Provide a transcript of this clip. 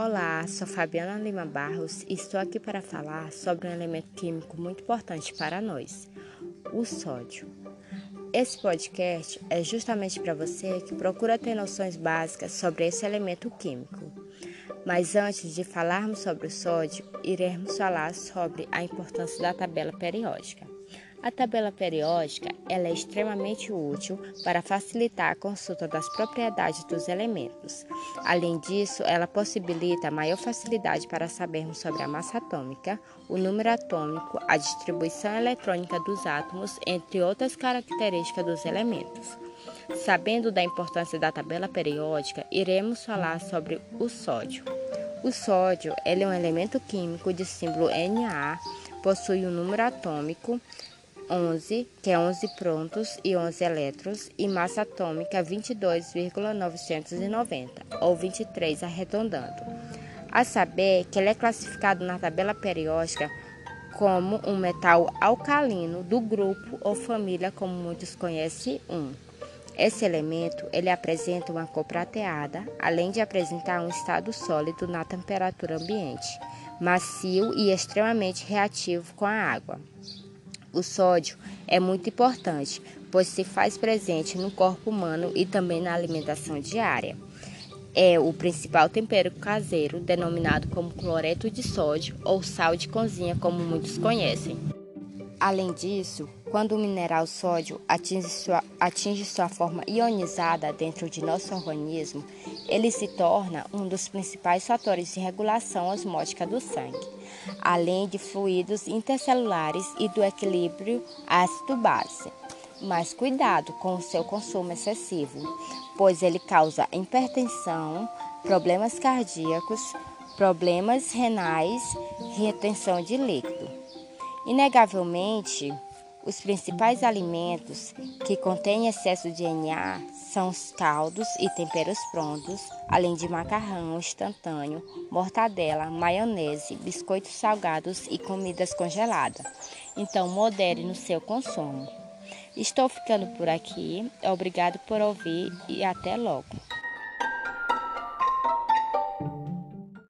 Olá, sou Fabiana Lima Barros e estou aqui para falar sobre um elemento químico muito importante para nós, o sódio. Esse podcast é justamente para você que procura ter noções básicas sobre esse elemento químico. Mas antes de falarmos sobre o sódio, iremos falar sobre a importância da tabela periódica. A tabela periódica ela é extremamente útil para facilitar a consulta das propriedades dos elementos. Além disso, ela possibilita maior facilidade para sabermos sobre a massa atômica, o número atômico, a distribuição eletrônica dos átomos, entre outras características dos elementos. Sabendo da importância da tabela periódica, iremos falar sobre o sódio. O sódio é um elemento químico de símbolo Na, possui um número atômico 11, que é 11 prontos e 11 elétrons, e massa atômica 22,990, ou 23 arredondando. A saber que ele é classificado na tabela periódica como um metal alcalino do grupo ou família, como muitos conhecem, 1. Esse elemento ele apresenta uma cor prateada, além de apresentar um estado sólido na temperatura ambiente, macio e extremamente reativo com a água. O sódio é muito importante, pois se faz presente no corpo humano e também na alimentação diária. É o principal tempero caseiro, denominado como cloreto de sódio ou sal de cozinha, como muitos conhecem. Além disso, quando o mineral sódio atinge sua, atinge sua forma ionizada dentro de nosso organismo, ele se torna um dos principais fatores de regulação osmótica do sangue, além de fluidos intercelulares e do equilíbrio ácido-base. Mas cuidado com o seu consumo excessivo, pois ele causa hipertensão, problemas cardíacos, problemas renais retenção de líquido. Inegavelmente, os principais alimentos que contêm excesso de Na são os caldos e temperos prontos, além de macarrão instantâneo, mortadela, maionese, biscoitos salgados e comidas congeladas. Então, modere no seu consumo. Estou ficando por aqui. Obrigado por ouvir e até logo.